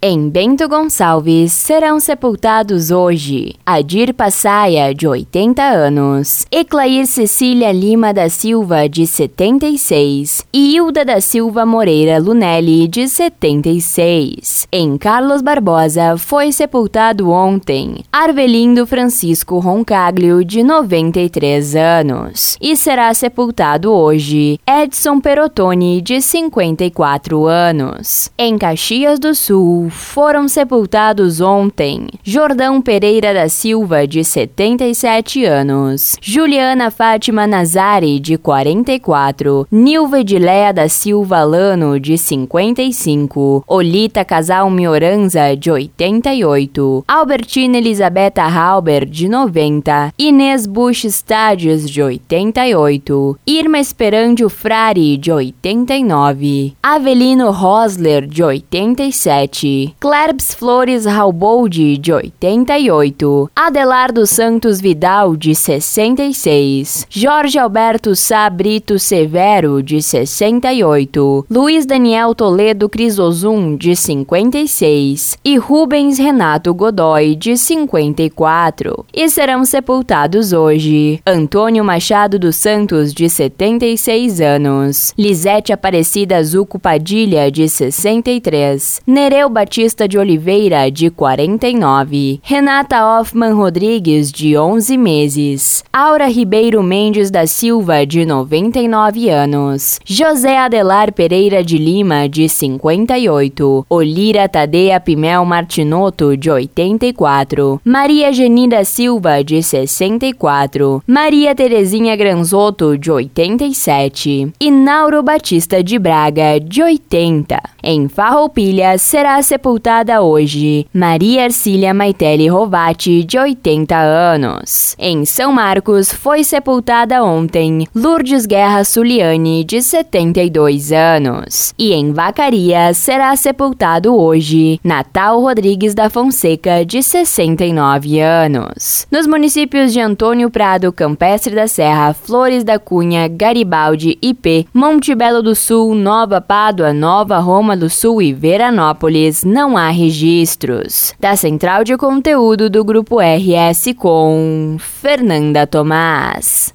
Em Bento Gonçalves serão sepultados hoje Adir Passaia, de 80 anos, Eclair Cecília Lima da Silva, de 76 e Hilda da Silva Moreira Lunelli, de 76. Em Carlos Barbosa foi sepultado ontem Arvelindo Francisco Roncaglio, de 93 anos, e será sepultado hoje Edson Perotoni, de 54 anos. Em Caxias do Sul, foram sepultados ontem. Jordão Pereira da Silva, de 77 anos, Juliana Fátima Nazari, de 44, Nilva Edileia da Silva Lano, de 55, Olita Casal Mioranza, de 88, Albertina Elisabetta Halber, de 90, Inês Bush Stadios, de 88, Irma Esperandio Frari, de 89, Avelino Rosler, de 87, Clerbs Flores Rauboldi, de 88, Adelardo Santos Vidal, de 66, Jorge Alberto Sabrito Severo, de 68, Luiz Daniel Toledo Crisozum, de 56 e Rubens Renato Godoy, de 54. E serão sepultados hoje. Antônio Machado dos Santos, de 76 anos, Lisete Aparecida Zuco Padilha, de 63, Nereu Batista de Oliveira, de 49, Renata Hoffman Rodrigues, de 11 meses, Aura Ribeiro Mendes da Silva, de 99 anos, José Adelar Pereira de Lima, de 58, Olira Tadeia Pimel Martinotto, de 84, Maria Geni da Silva, de 64, Maria Terezinha Granzotto, de 87 e Nauro Batista de Braga, de 80. Em Farroupilha será sepultada hoje Maria Arcília Maitelli Rovati, de 80 anos. Em São Marcos foi sepultada ontem Lourdes Guerra Suliane, de 72 anos. E em Vacaria será sepultado hoje Natal Rodrigues da Fonseca, de 69 anos. Nos municípios de Antônio Prado, Campestre da Serra, Flores da Cunha, Garibaldi, IP, Monte Belo do Sul, Nova Pádua, Nova Roma do Sul e Veranópolis, não há registros. Da central de conteúdo do Grupo RS com Fernanda Tomás.